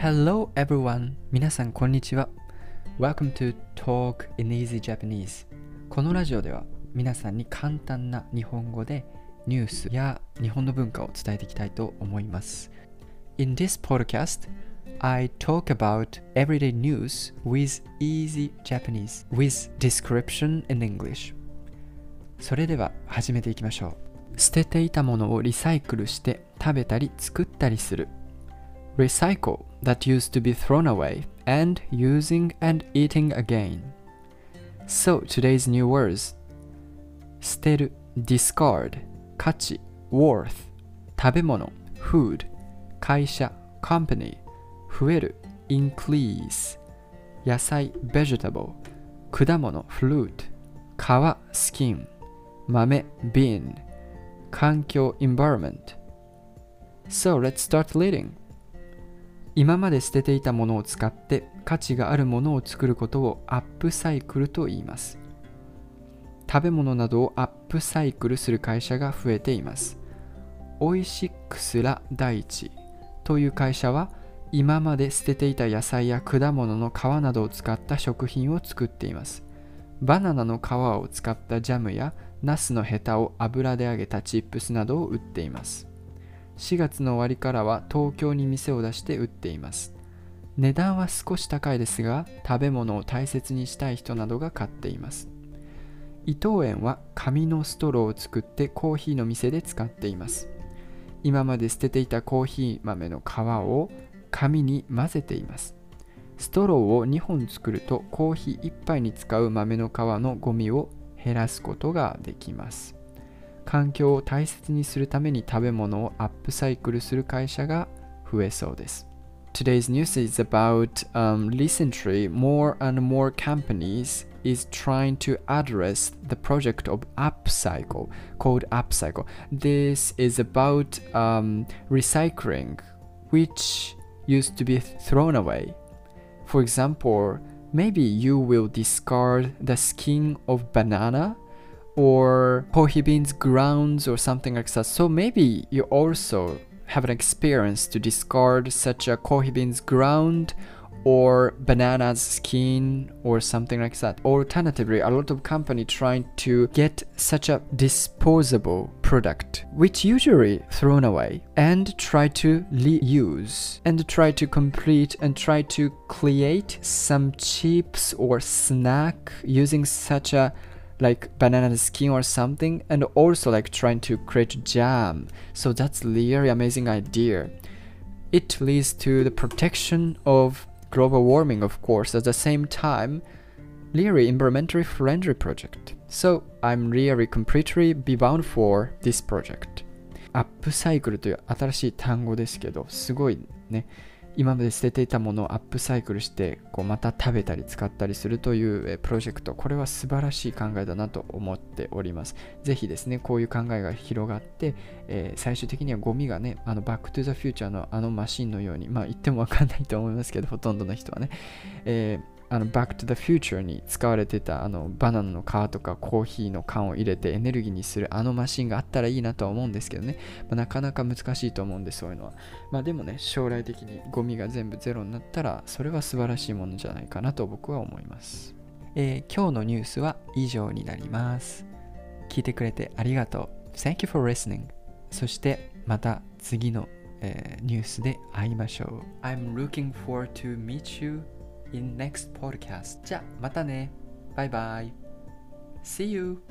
Hello everyone! 皆さんこんにちは。Welcome to Talk in Easy Japanese. このラジオでは皆さんに簡単な日本語でニュースや日本の文化を伝えていきたいと思います。In this podcast, I talk about everyday news with easy Japanese with description in English. それでは始めていきましょう。捨てていたものをリサイクルして食べたり作ったりする。Recycle that used to be thrown away and using and eating again. So today's new words 捨てる discard 価値 worth 食べ物 food 会社 company 増える increase 野菜 vegetable 果物 fruit 皮 skin 豆 bean 環境 environment So let's start leading 今まで捨てていたものを使って価値があるものを作ることをアップサイクルと言います。食べ物などをアップサイクルする会社が増えています。オイシックスラ大地という会社は今まで捨てていた野菜や果物の皮などを使った食品を作っています。バナナの皮を使ったジャムやナスのヘタを油で揚げたチップスなどを売っています。4月の終わりからは東京に店を出して売っています。値段は少し高いですが食べ物を大切にしたい人などが買っています。伊藤園は紙のストローを作ってコーヒーの店で使っています。今まで捨てていたコーヒー豆の皮を紙に混ぜています。ストローを2本作るとコーヒー1杯に使う豆の皮のゴミを減らすことができます。環境を大切にするために食べ物をアップサイクルする会社が増えそうです。Today's news is about um, recently more and more companies is trying to address the project of upcycle called upcycle. This is about um, recycling which used to be thrown away. For example, maybe you will discard the skin of banana or coffee grounds or something like that. So maybe you also have an experience to discard such a beans ground or banana's skin or something like that. Or Alternatively, a lot of company trying to get such a disposable product which usually thrown away and try to reuse and try to complete and try to create some chips or snack using such a like banana skin or something and also like trying to create jam so that's really amazing idea it leads to the protection of global warming of course at the same time really environmentally friendly project so i'm really completely be bound for this project アップサイクルという新しい単語ですけどすごいね 今まで捨てていたものをアップサイクルしてこうまた食べたり使ったりするというプロジェクト。これは素晴らしい考えだなと思っております。ぜひですねこういう考えが広がって、えー、最終的にはゴミがねあのバックトゥザフューチャーのあのマシンのようにまあ言ってもわかんないと思いますけどほとんどの人はね、えーあの、バックトゥザフューチャーに使われてたあのバナナの皮とかコーヒーの缶を入れてエネルギーにするあのマシンがあったらいいなとは思うんですけどね、まあ、なかなか難しいと思うんでそういうのは。まあでもね、将来的にゴミが全部ゼロになったらそれは素晴らしいものじゃないかなと僕は思います。えー、今日のニュースは以上になります。聞いてくれてありがとう。Thank you for listening. そしてまた次の、えー、ニュースで会いましょう。I'm looking forward to meet you in next podcast. じゃあまたね。バイバイ。See you!